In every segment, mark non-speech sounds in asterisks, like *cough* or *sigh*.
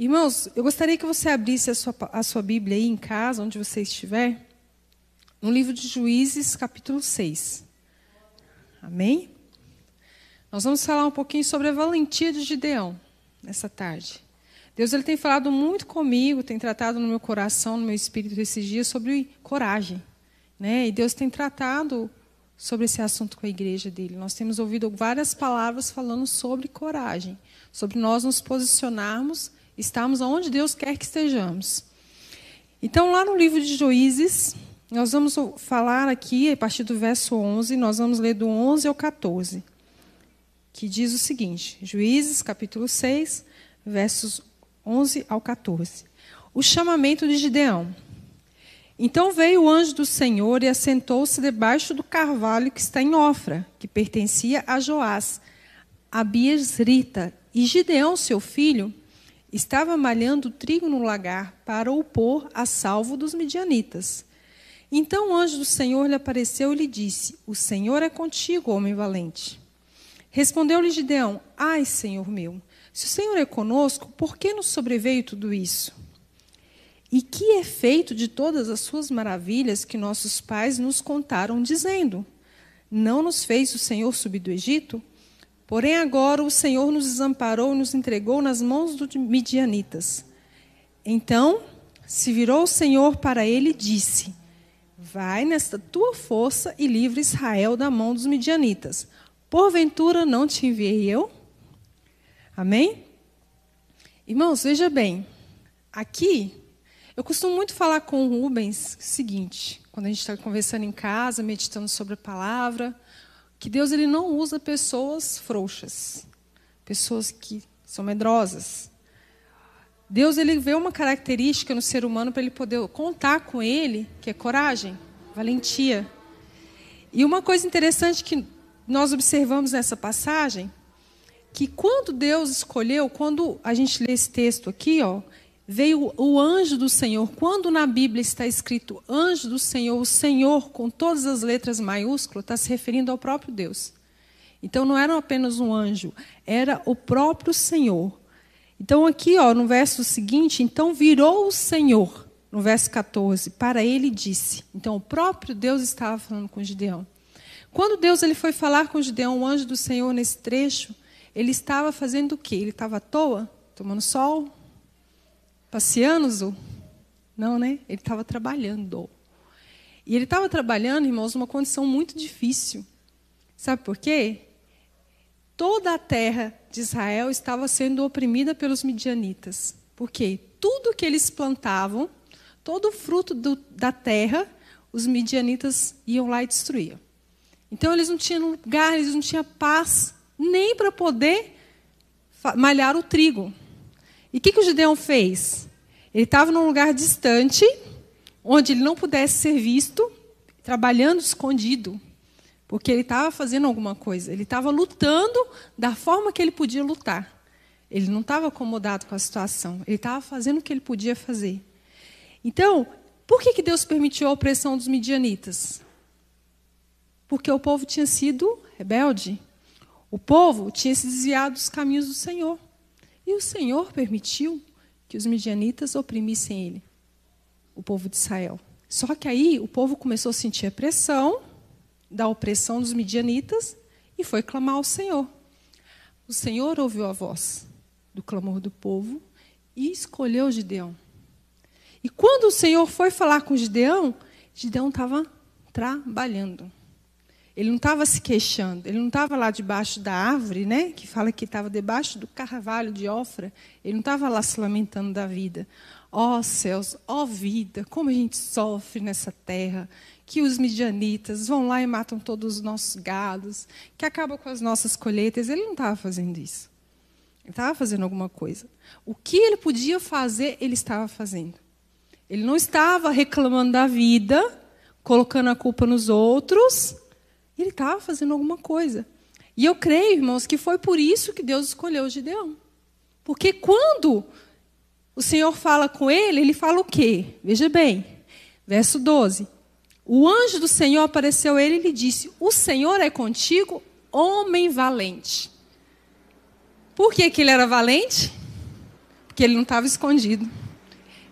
Irmãos, eu gostaria que você abrisse a sua, a sua Bíblia aí em casa, onde você estiver, no livro de Juízes, capítulo 6. Amém? Nós vamos falar um pouquinho sobre a valentia de Gideão nessa tarde. Deus ele tem falado muito comigo, tem tratado no meu coração, no meu espírito esses dias sobre coragem. Né? E Deus tem tratado sobre esse assunto com a igreja dele. Nós temos ouvido várias palavras falando sobre coragem, sobre nós nos posicionarmos, estarmos onde Deus quer que estejamos. Então, lá no livro de Juízes, nós vamos falar aqui, a partir do verso 11, nós vamos ler do 11 ao 14, que diz o seguinte: Juízes, capítulo 6, versos 11 ao 14. O chamamento de Gideão. Então veio o anjo do Senhor e assentou-se debaixo do carvalho que está em Ofra, que pertencia a Joás, a Biesrita. E Gideão, seu filho, estava malhando trigo no lagar para o pôr a salvo dos midianitas. Então o anjo do Senhor lhe apareceu e lhe disse: O Senhor é contigo, homem valente. Respondeu-lhe Gideão: Ai, Senhor meu, se o Senhor é conosco, por que nos sobreveio tudo isso? E que é feito de todas as suas maravilhas que nossos pais nos contaram, dizendo: Não nos fez o Senhor subir do Egito? Porém, agora o Senhor nos desamparou e nos entregou nas mãos dos midianitas. Então se virou o Senhor para ele e disse: Vai nesta tua força e livre Israel da mão dos midianitas. Porventura não te enviei eu? Amém? Irmãos, veja bem. Aqui, eu costumo muito falar com o Rubens o seguinte, quando a gente está conversando em casa, meditando sobre a palavra, que Deus ele não usa pessoas frouxas, pessoas que são medrosas. Deus ele vê uma característica no ser humano para ele poder contar com ele, que é coragem, valentia. E uma coisa interessante que nós observamos nessa passagem que quando Deus escolheu, quando a gente lê esse texto aqui, ó, veio o anjo do Senhor. Quando na Bíblia está escrito anjo do Senhor, o Senhor com todas as letras maiúsculas está se referindo ao próprio Deus. Então não era apenas um anjo, era o próprio Senhor. Então aqui, ó, no verso seguinte, então virou o Senhor, no verso 14, para ele disse. Então o próprio Deus estava falando com Gideão. Quando Deus ele foi falar com Gideão, o anjo do Senhor nesse trecho, ele estava fazendo o quê? Ele estava à toa, tomando sol, passeando? Não, né? Ele estava trabalhando. E ele estava trabalhando, irmãos, numa condição muito difícil. Sabe por quê? Toda a terra de Israel estava sendo oprimida pelos midianitas. Por quê? Tudo que eles plantavam, todo o fruto do, da terra, os midianitas iam lá e destruíam. Então eles não tinham lugar, eles não tinham paz nem para poder malhar o trigo. E o que, que o Gideão fez? Ele estava num lugar distante, onde ele não pudesse ser visto, trabalhando escondido, porque ele estava fazendo alguma coisa. Ele estava lutando da forma que ele podia lutar. Ele não estava acomodado com a situação. Ele estava fazendo o que ele podia fazer. Então, por que, que Deus permitiu a opressão dos midianitas? Porque o povo tinha sido rebelde. O povo tinha se desviado dos caminhos do Senhor. E o Senhor permitiu que os midianitas oprimissem ele, o povo de Israel. Só que aí o povo começou a sentir a pressão da opressão dos midianitas e foi clamar ao Senhor. O Senhor ouviu a voz do clamor do povo e escolheu Gideão. E quando o Senhor foi falar com Gideão, Gideão estava trabalhando. Ele não estava se queixando, ele não estava lá debaixo da árvore, né? Que fala que estava debaixo do carvalho de Ofra. Ele não estava lá se lamentando da vida. Ó oh, céus, ó oh, vida, como a gente sofre nessa terra. Que os midianitas vão lá e matam todos os nossos gados, que acabam com as nossas colheitas. Ele não estava fazendo isso. Ele estava fazendo alguma coisa. O que ele podia fazer, ele estava fazendo. Ele não estava reclamando da vida, colocando a culpa nos outros, ele estava fazendo alguma coisa. E eu creio, irmãos, que foi por isso que Deus escolheu Gideão. Porque quando o Senhor fala com ele, ele fala o quê? Veja bem, verso 12. O anjo do Senhor apareceu a ele e lhe disse: O Senhor é contigo, homem valente. Por que, que ele era valente? Porque ele não estava escondido.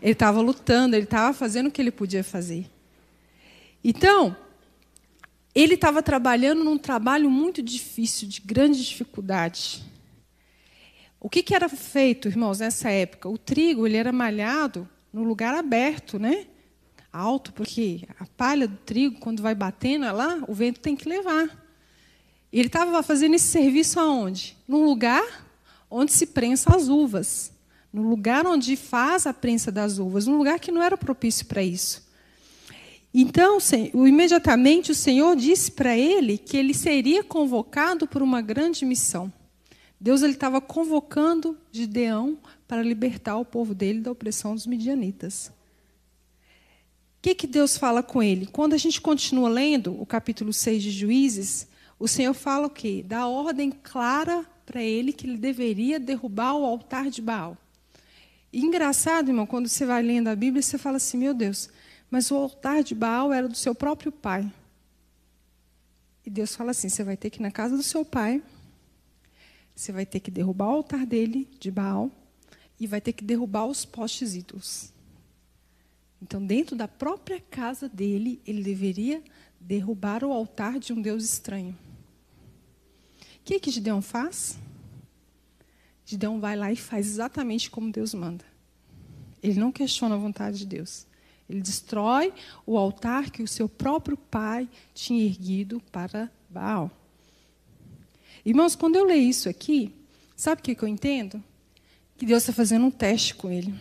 Ele estava lutando, ele estava fazendo o que ele podia fazer. Então, ele estava trabalhando num trabalho muito difícil, de grande dificuldade. O que, que, era feito, irmãos, nessa época? O trigo ele era malhado no lugar aberto, né? alto, porque a palha do trigo, quando vai batendo é lá, o vento tem que levar. Ele estava fazendo esse serviço aonde? Num lugar onde se prensa as uvas. No lugar onde faz a prensa das uvas. Num lugar que não era propício para isso. Então, imediatamente o Senhor disse para ele que ele seria convocado por uma grande missão. Deus ele estava convocando Gideão para libertar o povo dele da opressão dos midianitas. O que, que Deus fala com ele? Quando a gente continua lendo o capítulo 6 de Juízes, o Senhor fala o quê? Dá ordem clara para ele que ele deveria derrubar o altar de Baal. E engraçado, irmão, quando você vai lendo a Bíblia, você fala assim: meu Deus, mas o altar de Baal era do seu próprio pai. E Deus fala assim: você vai ter que ir na casa do seu pai, você vai ter que derrubar o altar dele, de Baal, e vai ter que derrubar os postes ídolos. Então, dentro da própria casa dele, ele deveria derrubar o altar de um Deus estranho. O que, que Gideão faz? Gideão vai lá e faz exatamente como Deus manda. Ele não questiona a vontade de Deus. Ele destrói o altar que o seu próprio pai tinha erguido para Baal. Irmãos, quando eu leio isso aqui, sabe o que eu entendo? Que Deus está fazendo um teste com ele.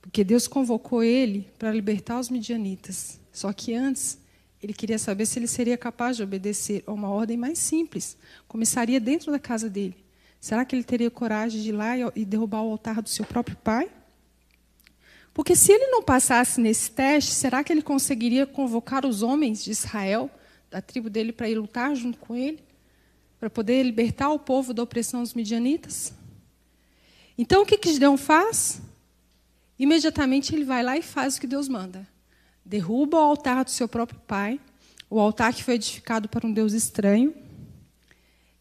Porque Deus convocou ele para libertar os midianitas. Só que antes, ele queria saber se ele seria capaz de obedecer a uma ordem mais simples. Começaria dentro da casa dele. Será que ele teria coragem de ir lá e derrubar o altar do seu próprio pai? Porque se ele não passasse nesse teste, será que ele conseguiria convocar os homens de Israel, da tribo dele, para ir lutar junto com ele? Para poder libertar o povo da opressão dos midianitas? Então, o que, que Gideão faz? Imediatamente ele vai lá e faz o que Deus manda. Derruba o altar do seu próprio pai, o altar que foi edificado para um Deus estranho.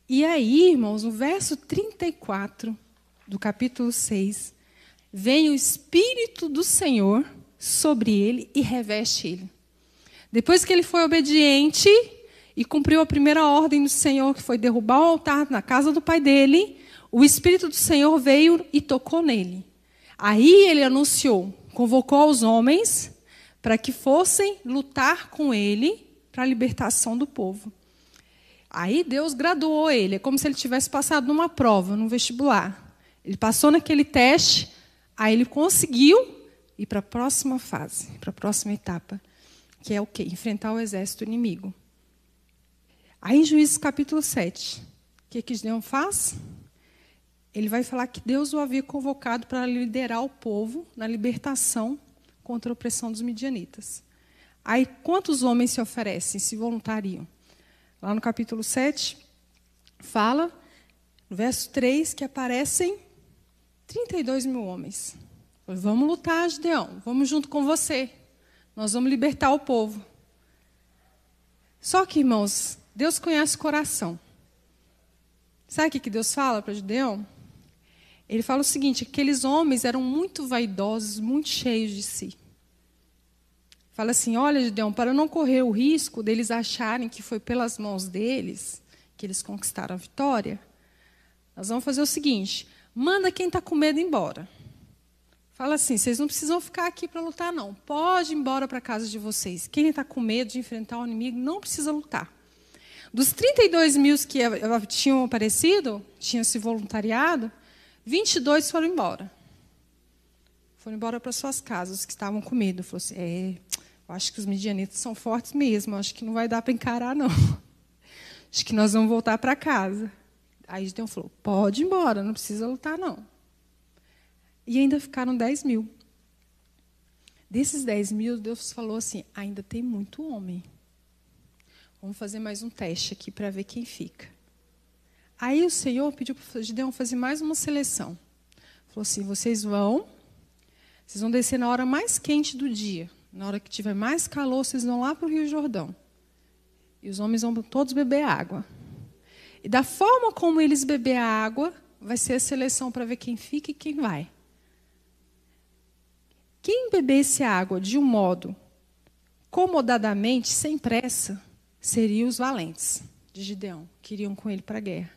E aí, irmãos, no verso 34 do capítulo 6, vem o Espírito do Senhor sobre ele e reveste ele. Depois que ele foi obediente e cumpriu a primeira ordem do Senhor, que foi derrubar o altar na casa do pai dele, o Espírito do Senhor veio e tocou nele. Aí ele anunciou, convocou os homens para que fossem lutar com ele para a libertação do povo. Aí Deus graduou ele, é como se ele tivesse passado numa prova, num vestibular. Ele passou naquele teste, aí ele conseguiu ir para a próxima fase, para a próxima etapa, que é o quê? Enfrentar o exército inimigo. Aí em Juízes capítulo 7, o que, que Gideão faz? ele vai falar que Deus o havia convocado para liderar o povo na libertação contra a opressão dos midianitas. Aí, quantos homens se oferecem, se voluntariam? Lá no capítulo 7, fala, no verso 3, que aparecem 32 mil homens. Vamos lutar, Gideão, vamos junto com você. Nós vamos libertar o povo. Só que, irmãos, Deus conhece o coração. Sabe o que Deus fala para Gideão? Ele fala o seguinte: aqueles homens eram muito vaidosos, muito cheios de si. Fala assim: olha, Gideão, para não correr o risco deles acharem que foi pelas mãos deles que eles conquistaram a vitória, nós vamos fazer o seguinte: manda quem está com medo embora. Fala assim: vocês não precisam ficar aqui para lutar, não. Pode ir embora para casa de vocês. Quem está com medo de enfrentar o inimigo não precisa lutar. Dos 32 mil que tinham aparecido, tinham se voluntariado, 22 foram embora. Foram embora para suas casas, os que estavam com medo. Falou assim: é, eu acho que os midianitas são fortes mesmo, acho que não vai dar para encarar, não. *laughs* Acho que nós vamos voltar para casa. Aí Gideon falou: pode ir embora, não precisa lutar, não. E ainda ficaram 10 mil. Desses 10 mil, Deus falou assim: ainda tem muito homem. Vamos fazer mais um teste aqui para ver quem fica. Aí o Senhor pediu para Gideão fazer mais uma seleção. Falou assim: vocês vão, vocês vão descer na hora mais quente do dia. Na hora que tiver mais calor, vocês vão lá para o Rio Jordão. E os homens vão todos beber água. E da forma como eles beber a água, vai ser a seleção para ver quem fica e quem vai. Quem bebesse água de um modo comodadamente, sem pressa, seriam os valentes de Gideão, que iriam com ele para a guerra.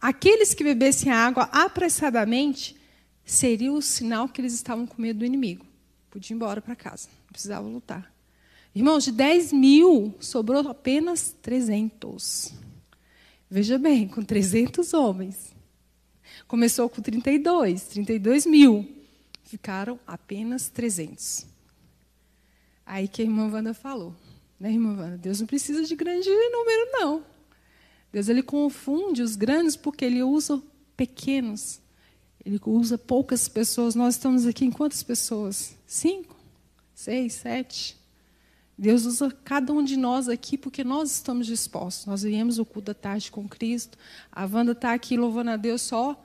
Aqueles que bebessem água apressadamente, seria o sinal que eles estavam com medo do inimigo. Podia ir embora para casa, não precisava lutar. Irmãos, de 10 mil, sobrou apenas 300. Veja bem, com 300 homens. Começou com 32, 32 mil. Ficaram apenas 300. Aí que a irmã Wanda falou. Né, irmã Wanda? Deus não precisa de grande número, não. Deus ele confunde os grandes porque ele usa pequenos. Ele usa poucas pessoas. Nós estamos aqui em quantas pessoas? Cinco? Seis? Sete? Deus usa cada um de nós aqui porque nós estamos dispostos. Nós viemos o culto da tarde com Cristo. A Wanda está aqui louvando a Deus só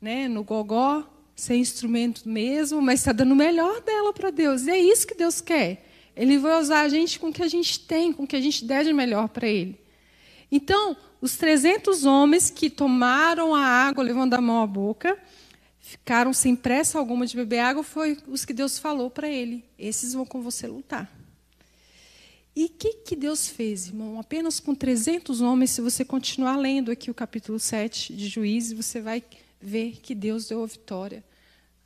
né, no gogó, sem instrumento mesmo, mas está dando o melhor dela para Deus. E é isso que Deus quer. Ele vai usar a gente com o que a gente tem, com o que a gente der de melhor para Ele. Então, os 300 homens que tomaram a água levando a mão à boca, ficaram sem pressa alguma de beber água, foi os que Deus falou para ele: esses vão com você lutar. E o que, que Deus fez, irmão? Apenas com 300 homens, se você continuar lendo aqui o capítulo 7 de Juízes, você vai ver que Deus deu a vitória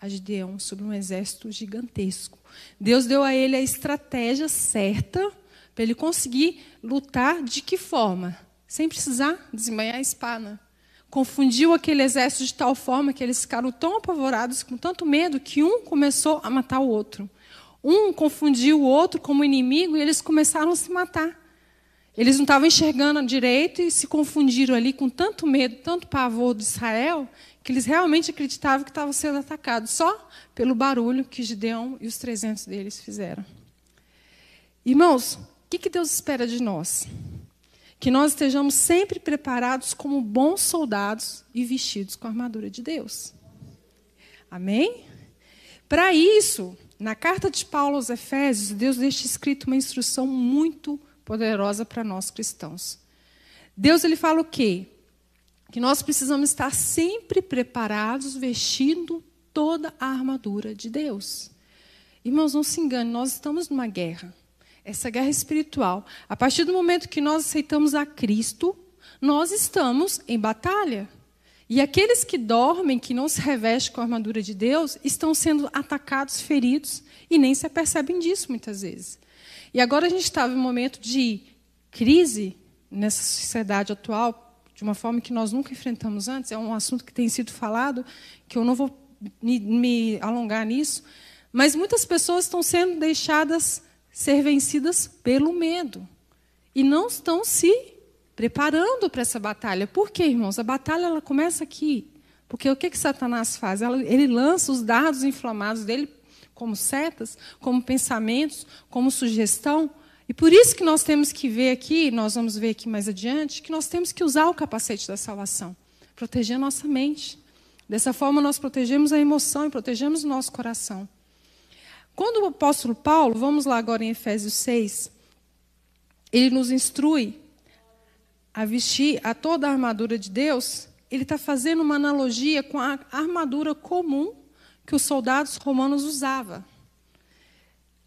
a Gideão sobre um exército gigantesco. Deus deu a ele a estratégia certa para ele conseguir lutar de que forma? sem precisar desembanhar a espada. Confundiu aquele exército de tal forma que eles ficaram tão apavorados, com tanto medo, que um começou a matar o outro. Um confundiu o outro como inimigo e eles começaram a se matar. Eles não estavam enxergando direito e se confundiram ali com tanto medo, tanto pavor de Israel, que eles realmente acreditavam que estavam sendo atacados, só pelo barulho que Gideão e os 300 deles fizeram. Irmãos, o que Deus espera de nós? que nós estejamos sempre preparados como bons soldados e vestidos com a armadura de Deus. Amém? Para isso, na carta de Paulo aos Efésios, Deus deixa escrito uma instrução muito poderosa para nós cristãos. Deus ele fala o quê? Que nós precisamos estar sempre preparados, vestindo toda a armadura de Deus. Irmãos, não se engane, nós estamos numa guerra essa guerra espiritual. A partir do momento que nós aceitamos a Cristo, nós estamos em batalha. E aqueles que dormem, que não se revestem com a armadura de Deus, estão sendo atacados, feridos, e nem se apercebem disso muitas vezes. E agora a gente está em um momento de crise nessa sociedade atual, de uma forma que nós nunca enfrentamos antes. É um assunto que tem sido falado, que eu não vou me, me alongar nisso. Mas muitas pessoas estão sendo deixadas ser vencidas pelo medo. E não estão se preparando para essa batalha. Por quê, irmãos? A batalha ela começa aqui. Porque o que, que Satanás faz? Ele lança os dados inflamados dele como setas, como pensamentos, como sugestão. E por isso que nós temos que ver aqui, nós vamos ver aqui mais adiante, que nós temos que usar o capacete da salvação, proteger a nossa mente. Dessa forma, nós protegemos a emoção e protegemos o nosso coração. Quando o apóstolo Paulo, vamos lá agora em Efésios 6, ele nos instrui a vestir a toda a armadura de Deus, ele está fazendo uma analogia com a armadura comum que os soldados romanos usavam. O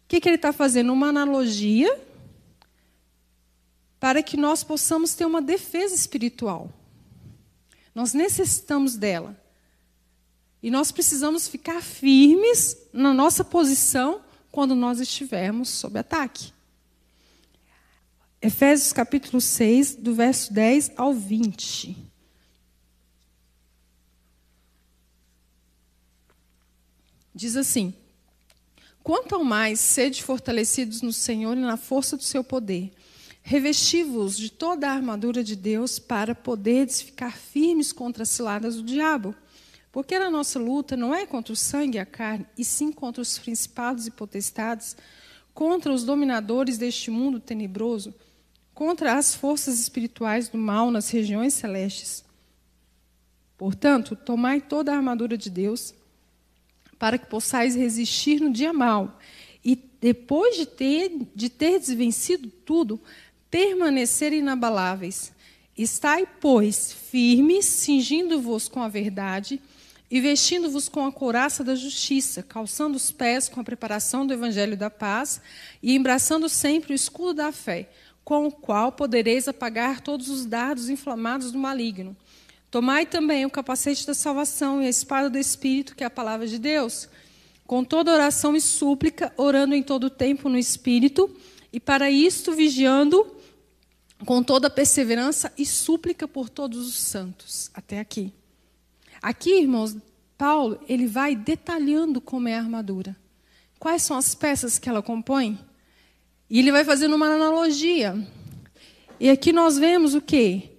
que, que ele está fazendo? Uma analogia para que nós possamos ter uma defesa espiritual. Nós necessitamos dela. E nós precisamos ficar firmes na nossa posição quando nós estivermos sob ataque. Efésios capítulo 6, do verso 10 ao 20. Diz assim: Quanto ao mais, sede fortalecidos no Senhor e na força do seu poder. Revesti-vos de toda a armadura de Deus para poderes ficar firmes contra as ciladas do diabo. Porque a nossa luta não é contra o sangue e a carne, e sim contra os principados e potestades, contra os dominadores deste mundo tenebroso, contra as forças espirituais do mal nas regiões celestes. Portanto, tomai toda a armadura de Deus, para que possais resistir no dia mal, e depois de ter, de ter vencido tudo, permanecer inabaláveis. Estai, pois, firmes, cingindo-vos com a verdade e vestindo-vos com a couraça da justiça, calçando os pés com a preparação do evangelho da paz e embraçando sempre o escudo da fé, com o qual podereis apagar todos os dardos inflamados do maligno. Tomai também o capacete da salvação e a espada do Espírito, que é a palavra de Deus, com toda oração e súplica, orando em todo tempo no Espírito, e para isto vigiando com toda perseverança e súplica por todos os santos. Até aqui. Aqui, irmãos, Paulo, ele vai detalhando como é a armadura. Quais são as peças que ela compõe? E ele vai fazendo uma analogia. E aqui nós vemos o quê?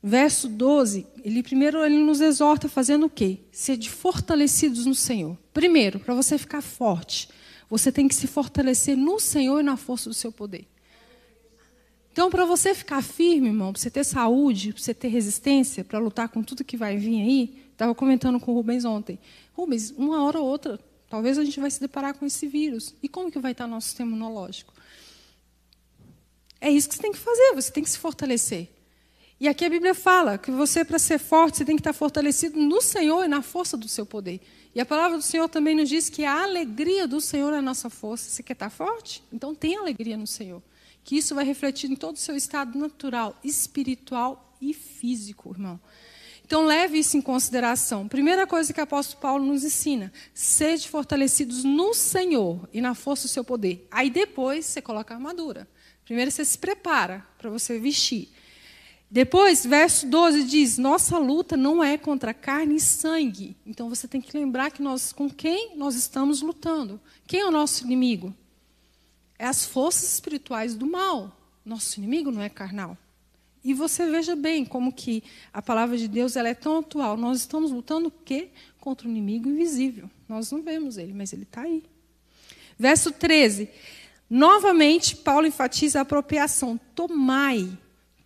Verso 12, ele primeiro ele nos exorta fazendo o quê? Ser fortalecidos no Senhor. Primeiro, para você ficar forte, você tem que se fortalecer no Senhor e na força do seu poder. Então, para você ficar firme, irmão, para você ter saúde, para você ter resistência, para lutar com tudo que vai vir aí, estava comentando com o Rubens ontem. Rubens, uma hora ou outra, talvez a gente vai se deparar com esse vírus. E como que vai estar nosso sistema imunológico? É isso que você tem que fazer, você tem que se fortalecer. E aqui a Bíblia fala que você, para ser forte, você tem que estar fortalecido no Senhor e na força do seu poder. E a palavra do Senhor também nos diz que a alegria do Senhor é a nossa força. Você quer estar forte? Então tenha alegria no Senhor que isso vai refletir em todo o seu estado natural, espiritual e físico, irmão. Então, leve isso em consideração. Primeira coisa que o apóstolo Paulo nos ensina: sede fortalecidos no Senhor e na força do seu poder. Aí depois você coloca a armadura. Primeiro você se prepara para você vestir. Depois, verso 12 diz: Nossa luta não é contra carne e sangue. Então você tem que lembrar que nós com quem nós estamos lutando. Quem é o nosso inimigo? é as forças espirituais do mal. Nosso inimigo não é carnal. E você veja bem como que a palavra de Deus ela é tão atual. Nós estamos lutando o quê? Contra o inimigo invisível. Nós não vemos ele, mas ele está aí. Verso 13. Novamente, Paulo enfatiza a apropriação. Tomai,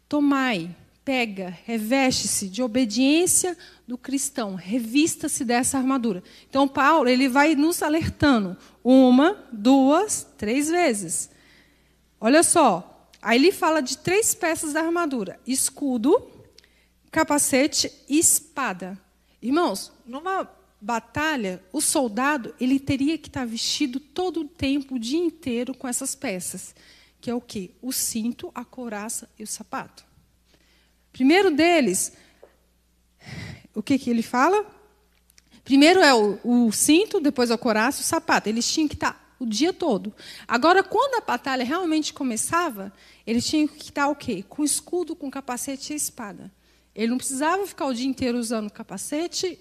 tomai, pega, reveste-se de obediência do cristão, revista-se dessa armadura. Então, Paulo ele vai nos alertando uma, duas, três vezes. Olha só, aí ele fala de três peças da armadura: escudo, capacete e espada. Irmãos, numa batalha, o soldado ele teria que estar vestido todo o tempo, o dia inteiro, com essas peças, que é o que? O cinto, a couraça e o sapato. Primeiro deles, o que, que ele fala? Primeiro é o, o cinto, depois é o coração, o sapato. Eles tinham que estar o dia todo. Agora, quando a batalha realmente começava, eles tinham que estar o quê? Com escudo, com capacete e espada. Ele não precisava ficar o dia inteiro usando capacete,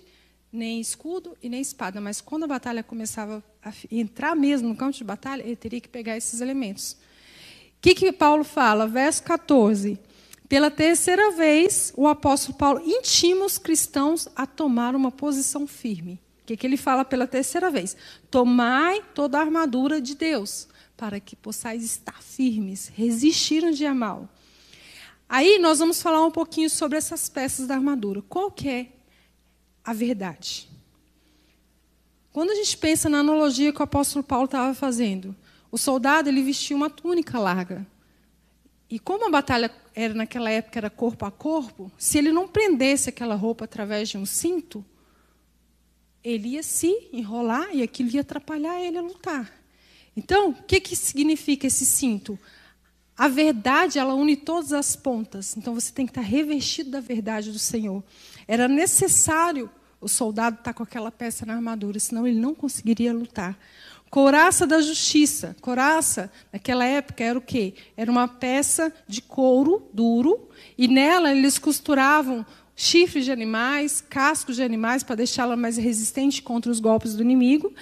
nem escudo e nem espada. Mas quando a batalha começava a entrar mesmo no campo de batalha, ele teria que pegar esses elementos. O que, que Paulo fala? Verso 14. Pela terceira vez, o apóstolo Paulo intima os cristãos a tomar uma posição firme. O que, que ele fala pela terceira vez? Tomai toda a armadura de Deus, para que possais estar firmes, resistir no dia mal. Aí nós vamos falar um pouquinho sobre essas peças da armadura. Qual que é a verdade? Quando a gente pensa na analogia que o apóstolo Paulo estava fazendo, o soldado ele vestia uma túnica larga. E como a batalha era naquela época era corpo a corpo, se ele não prendesse aquela roupa através de um cinto, ele ia se enrolar e aquilo ia atrapalhar ele a lutar. Então, o que, que significa esse cinto? A verdade, ela une todas as pontas. Então, você tem que estar revestido da verdade do Senhor. Era necessário o soldado estar com aquela peça na armadura, senão ele não conseguiria lutar. Couraça da justiça. Couraça, naquela época, era o quê? Era uma peça de couro duro, e nela eles costuravam chifres de animais, cascos de animais, para deixá-la mais resistente contra os golpes do inimigo.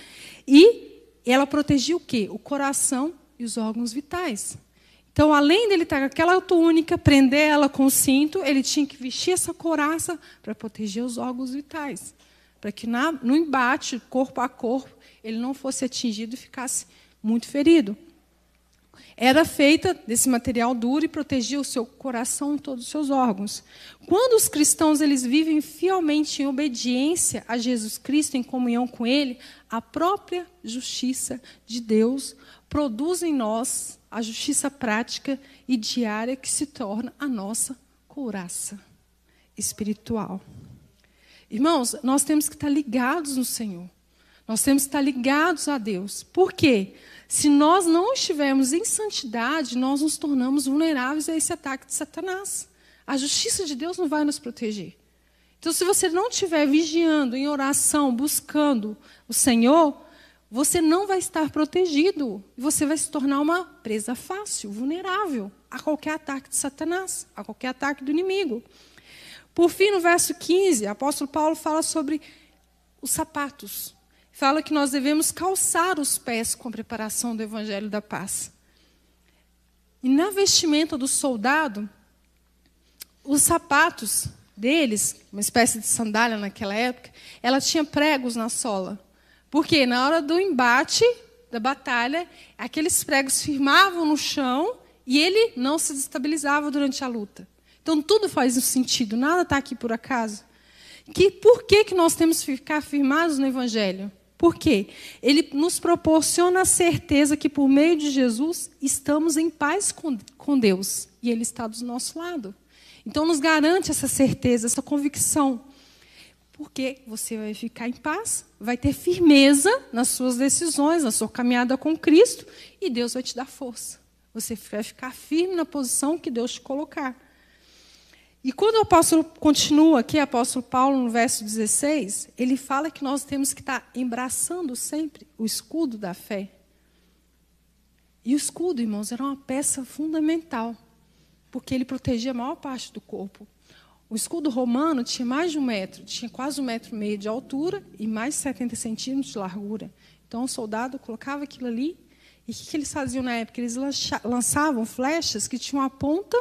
E ela protegia o quê? O coração e os órgãos vitais. Então, além dele estar com aquela túnica, prender ela com o cinto, ele tinha que vestir essa couraça para proteger os órgãos vitais. Para que na, no embate, corpo a corpo, ele não fosse atingido e ficasse muito ferido. Era feita desse material duro e protegia o seu coração e todos os seus órgãos. Quando os cristãos eles vivem fielmente em obediência a Jesus Cristo, em comunhão com Ele, a própria justiça de Deus produz em nós a justiça prática e diária que se torna a nossa couraça espiritual. Irmãos, nós temos que estar ligados no Senhor. Nós temos que estar ligados a Deus. Por quê? Se nós não estivermos em santidade, nós nos tornamos vulneráveis a esse ataque de Satanás. A justiça de Deus não vai nos proteger. Então, se você não estiver vigiando, em oração, buscando o Senhor, você não vai estar protegido. Você vai se tornar uma presa fácil, vulnerável a qualquer ataque de Satanás, a qualquer ataque do inimigo. Por fim, no verso 15, o apóstolo Paulo fala sobre os sapatos. Fala que nós devemos calçar os pés com a preparação do evangelho da paz. E na vestimenta do soldado, os sapatos deles, uma espécie de sandália naquela época, ela tinha pregos na sola. Porque na hora do embate, da batalha, aqueles pregos firmavam no chão e ele não se destabilizava durante a luta. Então tudo faz um sentido, nada está aqui por acaso. Que, por que, que nós temos que ficar firmados no Evangelho? Por quê? Ele nos proporciona a certeza que por meio de Jesus estamos em paz com, com Deus e Ele está do nosso lado. Então, nos garante essa certeza, essa convicção. Porque você vai ficar em paz, vai ter firmeza nas suas decisões, na sua caminhada com Cristo, e Deus vai te dar força. Você vai ficar firme na posição que Deus te colocar. E quando o apóstolo continua aqui, o apóstolo Paulo, no verso 16, ele fala que nós temos que estar embraçando sempre o escudo da fé. E o escudo, irmãos, era uma peça fundamental porque ele protegia a maior parte do corpo. O escudo romano tinha mais de um metro, tinha quase um metro e meio de altura e mais de 70 centímetros de largura. Então o soldado colocava aquilo ali. E o que, que eles faziam na época? Eles lançavam flechas que tinham a ponta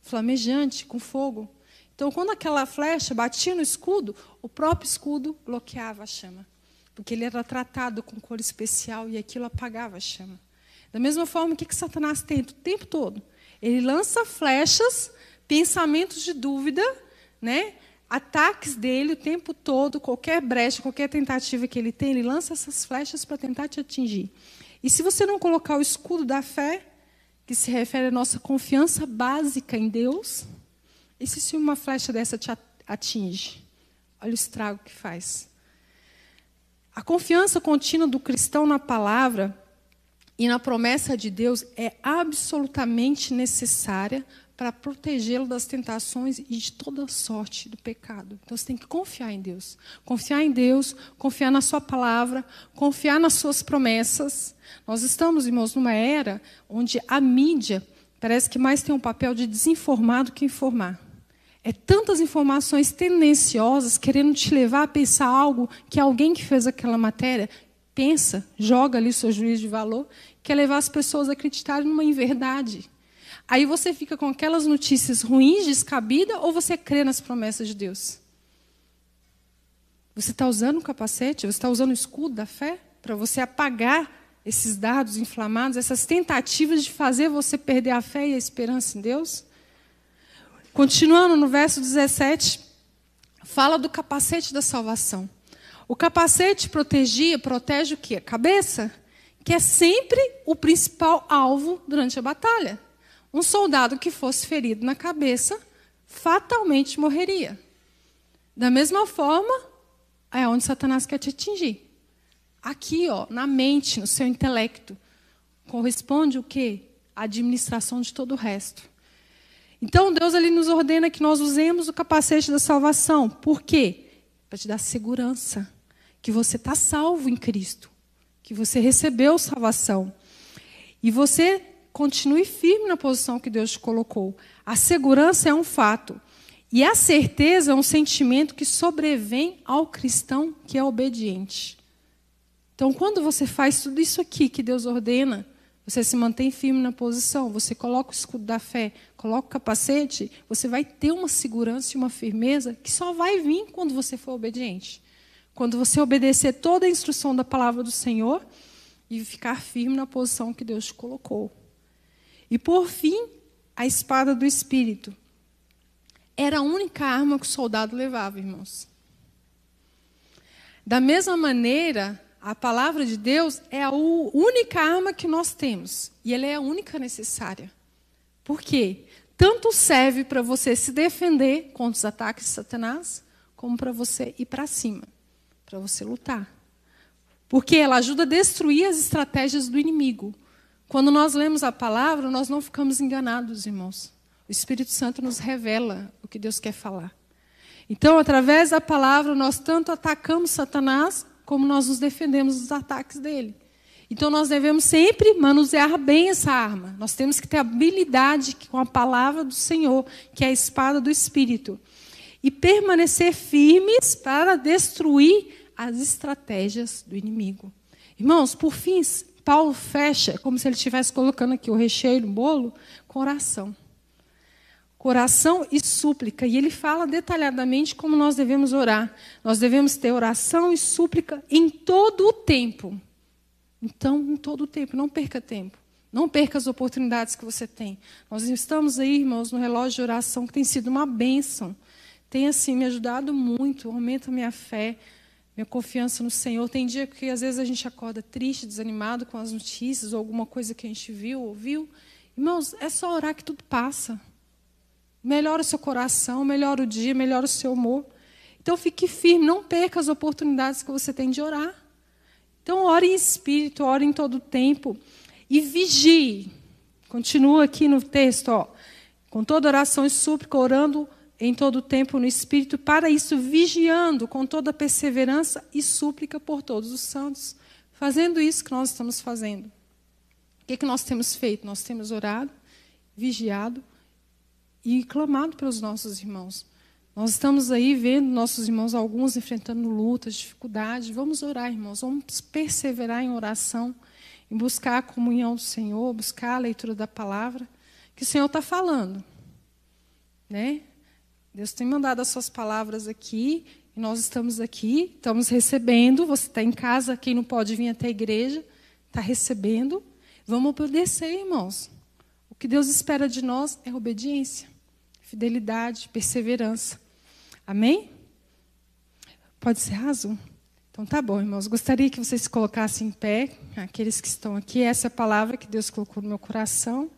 flamejante, com fogo. Então, quando aquela flecha batia no escudo, o próprio escudo bloqueava a chama. Porque ele era tratado com cor especial e aquilo apagava a chama. Da mesma forma, o que, que Satanás tenta o tempo todo? Ele lança flechas, pensamentos de dúvida, né? ataques dele o tempo todo, qualquer brecha, qualquer tentativa que ele tem, ele lança essas flechas para tentar te atingir. E se você não colocar o escudo da fé, que se refere à nossa confiança básica em Deus, e se uma flecha dessa te atinge? Olha o estrago que faz. A confiança contínua do cristão na palavra e na promessa de Deus é absolutamente necessária para protegê-lo das tentações e de toda sorte do pecado. Então você tem que confiar em Deus. Confiar em Deus, confiar na Sua palavra, confiar nas Suas promessas. Nós estamos, irmãos, numa era onde a mídia parece que mais tem um papel de desinformar do que informar. É tantas informações tendenciosas querendo te levar a pensar algo que alguém que fez aquela matéria pensa, joga ali seu juízo de valor quer levar as pessoas a acreditarem numa inverdade. Aí você fica com aquelas notícias ruins, descabidas, ou você crê nas promessas de Deus? Você está usando o capacete? Você está usando o escudo da fé para você apagar esses dados inflamados, essas tentativas de fazer você perder a fé e a esperança em Deus? Continuando no verso 17, fala do capacete da salvação. O capacete protegia, protege o quê? A cabeça que é sempre o principal alvo durante a batalha. Um soldado que fosse ferido na cabeça fatalmente morreria. Da mesma forma, é onde Satanás quer te atingir. Aqui, ó, na mente, no seu intelecto, corresponde o quê? A administração de todo o resto. Então, Deus ali nos ordena que nós usemos o capacete da salvação. Por quê? Para te dar segurança que você está salvo em Cristo que você recebeu salvação. E você continue firme na posição que Deus te colocou. A segurança é um fato. E a certeza é um sentimento que sobrevém ao cristão que é obediente. Então, quando você faz tudo isso aqui que Deus ordena, você se mantém firme na posição, você coloca o escudo da fé, coloca o capacete, você vai ter uma segurança e uma firmeza que só vai vir quando você for obediente. Quando você obedecer toda a instrução da palavra do Senhor e ficar firme na posição que Deus te colocou. E por fim, a espada do Espírito. Era a única arma que o soldado levava, irmãos. Da mesma maneira, a palavra de Deus é a única arma que nós temos. E ela é a única necessária. Por quê? tanto serve para você se defender contra os ataques de Satanás, como para você ir para cima, para você lutar. Porque ela ajuda a destruir as estratégias do inimigo. Quando nós lemos a palavra, nós não ficamos enganados, irmãos. O Espírito Santo nos revela o que Deus quer falar. Então, através da palavra, nós tanto atacamos Satanás, como nós nos defendemos dos ataques dele. Então nós devemos sempre manusear bem essa arma. Nós temos que ter habilidade com a palavra do Senhor, que é a espada do Espírito. E permanecer firmes para destruir as estratégias do inimigo. Irmãos, por fim, Paulo fecha, como se ele estivesse colocando aqui o recheio do bolo, com oração. Coração e súplica. E ele fala detalhadamente como nós devemos orar. Nós devemos ter oração e súplica em todo o tempo. Então, em todo o tempo, não perca tempo. Não perca as oportunidades que você tem. Nós estamos aí, irmãos, no relógio de oração, que tem sido uma bênção. Tem, assim, me ajudado muito, aumenta a minha fé, minha confiança no Senhor. Tem dia que, às vezes, a gente acorda triste, desanimado com as notícias ou alguma coisa que a gente viu, ouviu. Irmãos, é só orar que tudo passa. Melhora o seu coração, melhora o dia, melhora o seu humor. Então, fique firme, não perca as oportunidades que você tem de orar. Então, ore em espírito, ore em todo o tempo e vigie. Continua aqui no texto, ó, com toda oração e súplica, orando em todo o tempo no espírito, para isso vigiando com toda perseverança e súplica por todos os santos. Fazendo isso que nós estamos fazendo. O que, que nós temos feito? Nós temos orado, vigiado e clamado pelos nossos irmãos. Nós estamos aí vendo nossos irmãos, alguns enfrentando lutas, dificuldades. Vamos orar, irmãos. Vamos perseverar em oração, em buscar a comunhão do Senhor, buscar a leitura da palavra que o Senhor está falando. Né? Deus tem mandado as suas palavras aqui, e nós estamos aqui, estamos recebendo. Você está em casa, quem não pode vir até a igreja, está recebendo. Vamos obedecer, irmãos. O que Deus espera de nós é obediência fidelidade, perseverança. Amém? Pode ser raso? Então tá bom, irmãos. Gostaria que vocês se colocassem em pé, aqueles que estão aqui. Essa é a palavra que Deus colocou no meu coração.